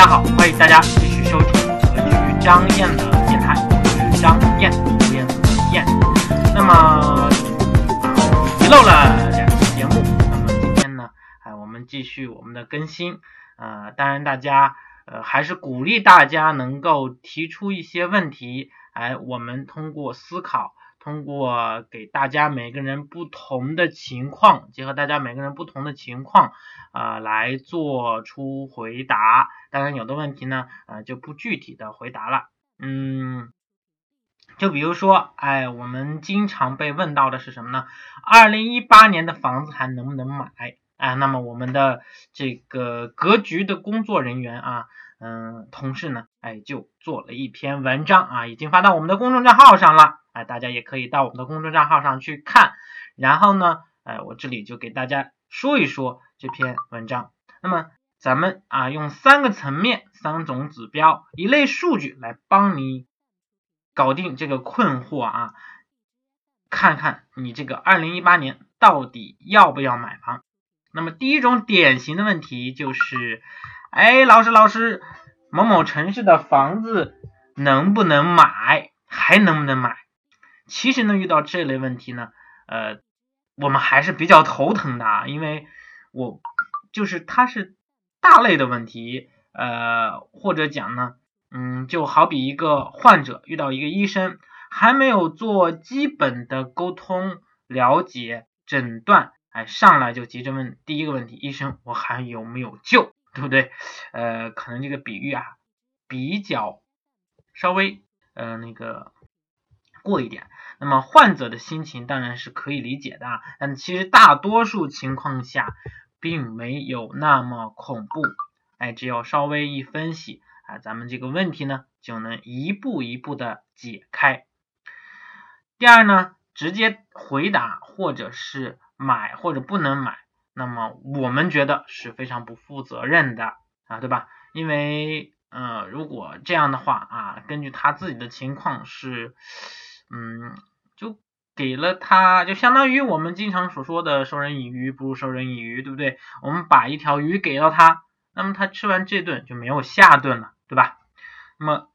大家好，欢迎大家继续收听格局张燕的电台，我是张燕，燕子燕。那么啊遗漏了两期节目，那么今天呢，哎，我们继续我们的更新。呃，当然大家呃还是鼓励大家能够提出一些问题，哎，我们通过思考。通过给大家每个人不同的情况，结合大家每个人不同的情况啊，来做出回答。当然，有的问题呢，呃，就不具体的回答了。嗯，就比如说，哎，我们经常被问到的是什么呢？二零一八年的房子还能不能买？啊，那么我们的这个格局的工作人员啊，嗯，同事呢，哎，就做了一篇文章啊，已经发到我们的公众账号上了。哎，大家也可以到我们的公众账号上去看，然后呢，哎，我这里就给大家说一说这篇文章。那么咱们啊，用三个层面、三种指标、一类数据来帮你搞定这个困惑啊，看看你这个二零一八年到底要不要买房。那么第一种典型的问题就是，哎，老师老师，某某城市的房子能不能买？还能不能买？其实呢，遇到这类问题呢，呃，我们还是比较头疼的，啊，因为我就是它是大类的问题，呃，或者讲呢，嗯，就好比一个患者遇到一个医生，还没有做基本的沟通、了解、诊断，哎，上来就急着问第一个问题，医生，我还有没有救，对不对？呃，可能这个比喻啊，比较稍微呃那个。过一点，那么患者的心情当然是可以理解的，但其实大多数情况下并没有那么恐怖，哎，只要稍微一分析啊，咱们这个问题呢就能一步一步的解开。第二呢，直接回答或者是买或者不能买，那么我们觉得是非常不负责任的啊，对吧？因为呃，如果这样的话啊，根据他自己的情况是。嗯，就给了他，就相当于我们经常所说的“授人以鱼不如授人以渔”，对不对？我们把一条鱼给到他，那么他吃完这顿就没有下顿了，对吧？那么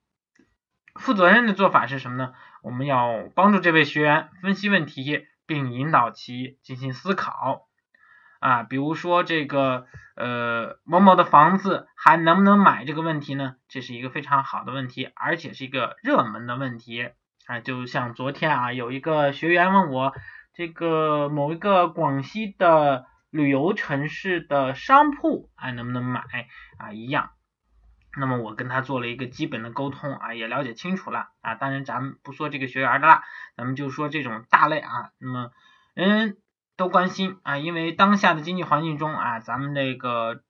负责任的做法是什么呢？我们要帮助这位学员分析问题，并引导其进行思考啊。比如说这个呃某某的房子还能不能买这个问题呢？这是一个非常好的问题，而且是一个热门的问题。啊，就像昨天啊，有一个学员问我，这个某一个广西的旅游城市的商铺啊，能不能买啊一样。那么我跟他做了一个基本的沟通啊，也了解清楚了啊。当然咱们不说这个学员的了，咱们就说这种大类啊，那么人都关心啊，因为当下的经济环境中啊，咱们这个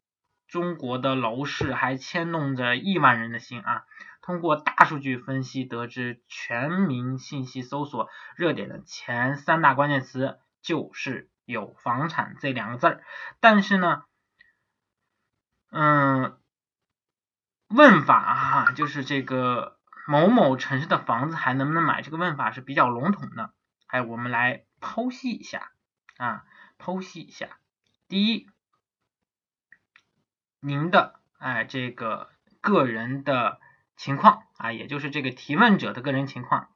中国的楼市还牵动着亿万人的心啊。通过大数据分析得知，全民信息搜索热点的前三大关键词就是有房产这两个字儿。但是呢，嗯，问法哈，就是这个某某城市的房子还能不能买？这个问法是比较笼统的。哎，我们来剖析一下啊，剖析一下。第一，您的哎这个个人的。情况啊，也就是这个提问者的个人情况，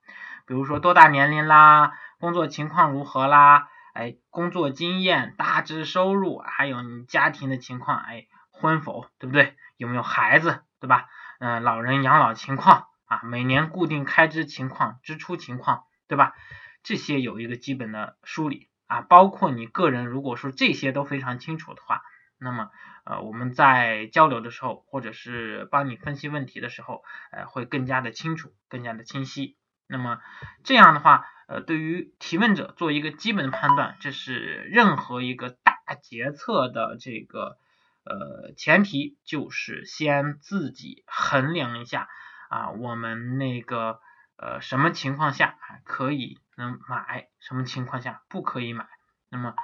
比如说多大年龄啦，工作情况如何啦，哎，工作经验、大致收入，还有你家庭的情况，哎，婚否，对不对？有没有孩子，对吧？嗯，老人养老情况啊，每年固定开支情况、支出情况，对吧？这些有一个基本的梳理啊，包括你个人，如果说这些都非常清楚的话。那么，呃，我们在交流的时候，或者是帮你分析问题的时候，呃，会更加的清楚，更加的清晰。那么这样的话，呃，对于提问者做一个基本的判断，这是任何一个大决策的这个呃前提，就是先自己衡量一下啊，我们那个呃什么情况下可以能买，什么情况下不可以买。那么，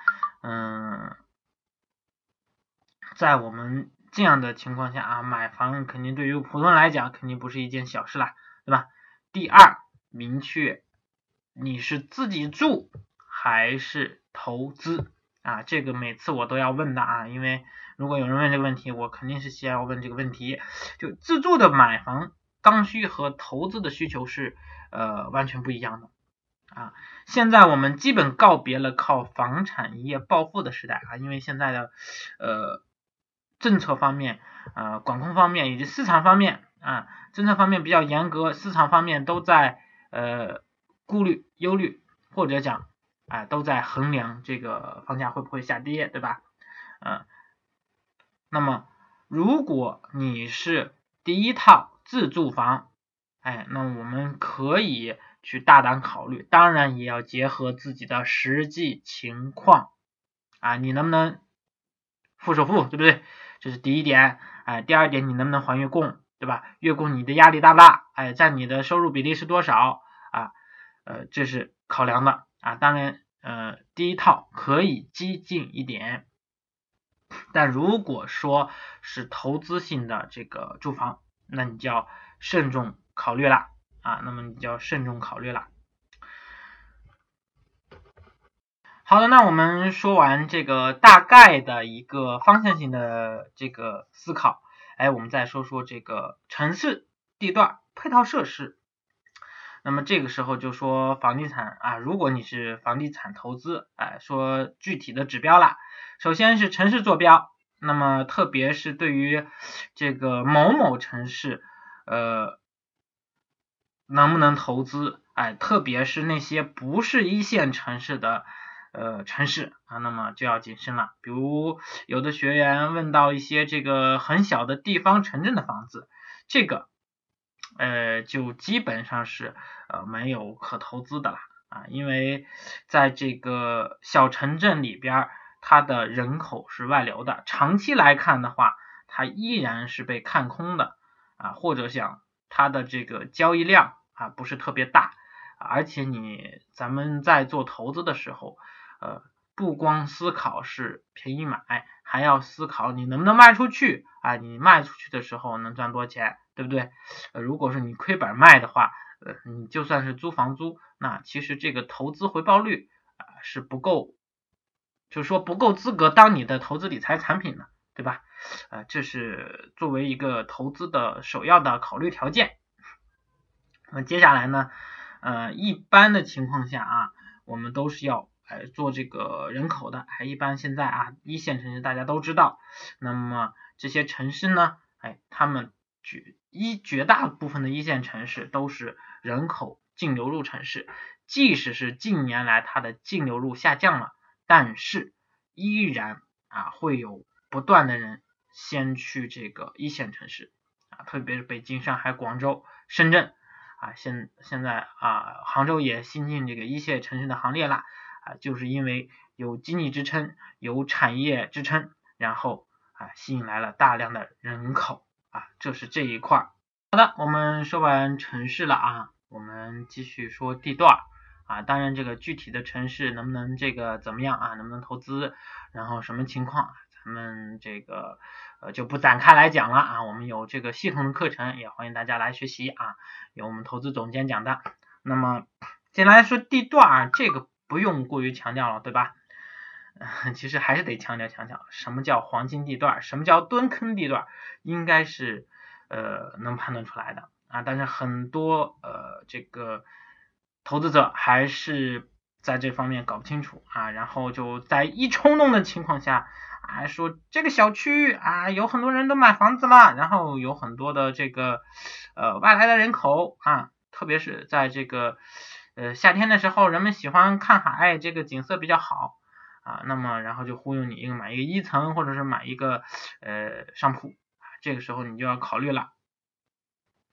嗯。在我们这样的情况下啊，买房肯定对于普通人来讲肯定不是一件小事啦，对吧？第二，明确你是自己住还是投资啊，这个每次我都要问的啊，因为如果有人问这个问题，我肯定是先要问这个问题。就自住的买房刚需和投资的需求是呃完全不一样的啊。现在我们基本告别了靠房产一夜暴富的时代啊，因为现在的呃政策方面、呃管控方面以及市场方面啊，政策方面比较严格，市场方面都在呃顾虑、忧虑，或者讲。啊，都在衡量这个房价会不会下跌，对吧？嗯，那么如果你是第一套自住房，哎，那我们可以去大胆考虑，当然也要结合自己的实际情况啊，你能不能付首付，对不对？这是第一点，哎，第二点，你能不能还月供，对吧？月供你的压力大不大？哎，占你的收入比例是多少啊？呃，这是考量的。啊，当然，呃，第一套可以激进一点，但如果说是投资性的这个住房，那你就要慎重考虑了啊，那么你就要慎重考虑了。好的，那我们说完这个大概的一个方向性的这个思考，哎，我们再说说这个城市地段配套设施。那么这个时候就说房地产啊，如果你是房地产投资，哎，说具体的指标啦，首先是城市坐标，那么特别是对于这个某某城市，呃，能不能投资，哎，特别是那些不是一线城市的呃城市啊，那么就要谨慎了。比如有的学员问到一些这个很小的地方城镇的房子，这个。呃，就基本上是呃没有可投资的了啊，因为在这个小城镇里边，它的人口是外流的，长期来看的话，它依然是被看空的啊，或者讲它的这个交易量啊不是特别大，而且你咱们在做投资的时候，呃，不光思考是便宜买，还要思考你能不能卖出去啊，你卖出去的时候能赚多少钱。对不对？呃，如果说你亏本卖的话，呃，你就算是租房租，那其实这个投资回报率啊是不够，就是说不够资格当你的投资理财产品的，对吧？呃，这是作为一个投资的首要的考虑条件。那么接下来呢，呃，一般的情况下啊，我们都是要哎做这个人口的，哎一般现在啊一线城市大家都知道，那么这些城市呢，哎，他们绝一绝大部分的一线城市都是人口净流入城市，即使是近年来它的净流入下降了，但是依然啊会有不断的人先去这个一线城市啊，特别是北京、上海、广州、深圳。啊，现现在啊杭州也新进这个一线城市的行列了啊，就是因为有经济支撑、有产业支撑，然后啊吸引来了大量的人口啊，这是这一块。好的，我们说完城市了啊，我们继续说地段啊。当然，这个具体的城市能不能这个怎么样啊？能不能投资？然后什么情况？咱们这个呃就不展开来讲了啊。我们有这个系统的课程，也欢迎大家来学习啊。有我们投资总监讲的。那么先来说，地段啊，这个不用过于强调了，对吧？其实还是得强调强调，什么叫黄金地段？什么叫蹲坑地段？应该是。呃，能判断出来的啊，但是很多呃这个投资者还是在这方面搞不清楚啊，然后就在一冲动的情况下啊说这个小区啊有很多人都买房子了，然后有很多的这个呃外来的人口啊，特别是在这个呃夏天的时候，人们喜欢看海，这个景色比较好啊，那么然后就忽悠你一个买一个一层或者是买一个呃商铺。这个时候你就要考虑了，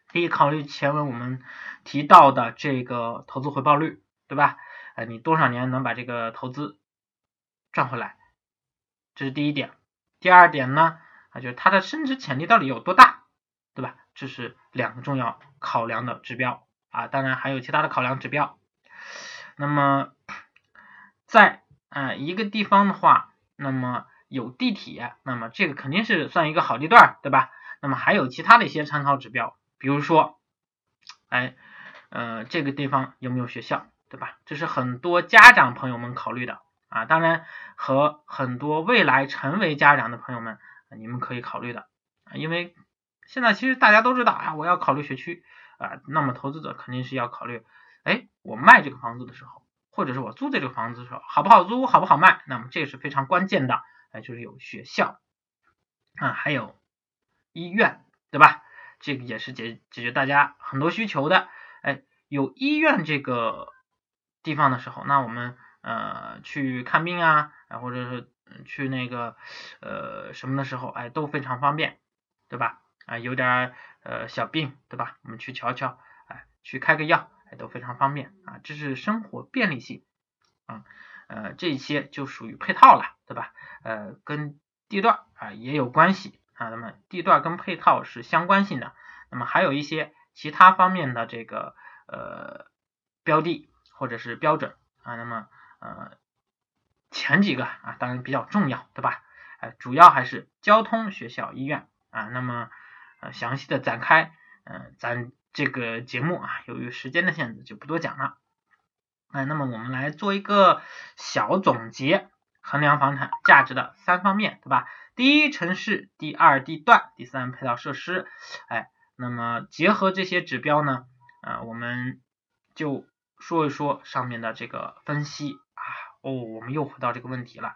可以考虑前文我们提到的这个投资回报率，对吧？呃，你多少年能把这个投资赚回来？这是第一点。第二点呢，啊，就是它的升值潜力到底有多大，对吧？这是两个重要考量的指标啊。当然还有其他的考量指标。那么在啊一个地方的话，那么有地铁，那么这个肯定是算一个好地段，对吧？那么还有其他的一些参考指标，比如说，哎，呃，这个地方有没有学校，对吧？这是很多家长朋友们考虑的啊。当然，和很多未来成为家长的朋友们，你们可以考虑的啊，因为现在其实大家都知道啊，我要考虑学区啊，那么投资者肯定是要考虑，哎，我卖这个房子的时候，或者是我租这个房子的时候，好不好租，好不好卖，那么这个是非常关键的，哎，就是有学校啊，还有医院，对吧？这个也是解解决大家很多需求的，哎，有医院这个地方的时候，那我们呃去看病啊，或者是去那个呃什么的时候，哎都非常方便，对吧？啊，有点呃小病，对吧？我们去瞧瞧，哎，去开个药，哎都非常方便啊，这是生活便利性啊，呃这些就属于配套了，对吧？呃跟地段啊也有关系。啊，那么地段跟配套是相关性的，那么还有一些其他方面的这个呃标的或者是标准啊，那么呃前几个啊当然比较重要，对吧？哎，主要还是交通、学校、医院啊，那么呃详细的展开，嗯，咱这个节目啊，由于时间的限制就不多讲了，哎，那么我们来做一个小总结，衡量房产价值的三方面，对吧？第一城市，第二地段，第三配套设施，哎，那么结合这些指标呢，啊，我们就说一说上面的这个分析啊，哦，我们又回到这个问题了，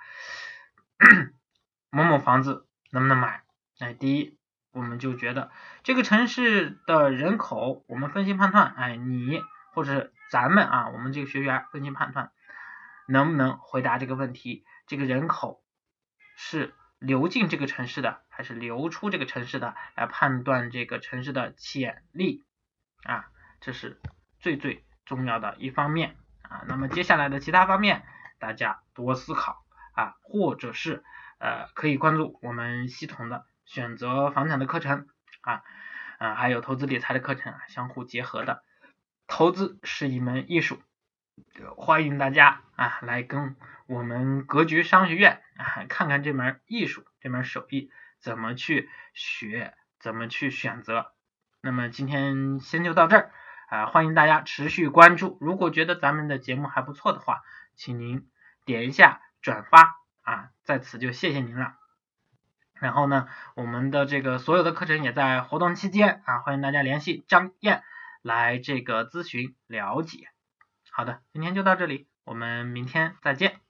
某某房子能不能买？哎，第一，我们就觉得这个城市的人口，我们分析判断，哎，你或者咱们啊，我们这个学员分析判断，能不能回答这个问题？这个人口是。流进这个城市的还是流出这个城市的，来判断这个城市的潜力啊，这是最最重要的一方面啊。那么接下来的其他方面，大家多思考啊，或者是呃可以关注我们系统的选择房产的课程啊，啊还有投资理财的课程啊，相互结合的。投资是一门艺术，欢迎大家啊来跟。我们格局商学院啊，看看这门艺术，这门手艺怎么去学，怎么去选择。那么今天先就到这儿啊，欢迎大家持续关注。如果觉得咱们的节目还不错的话，请您点一下转发啊，在此就谢谢您了。然后呢，我们的这个所有的课程也在活动期间啊，欢迎大家联系张燕来这个咨询了解。好的，今天就到这里，我们明天再见。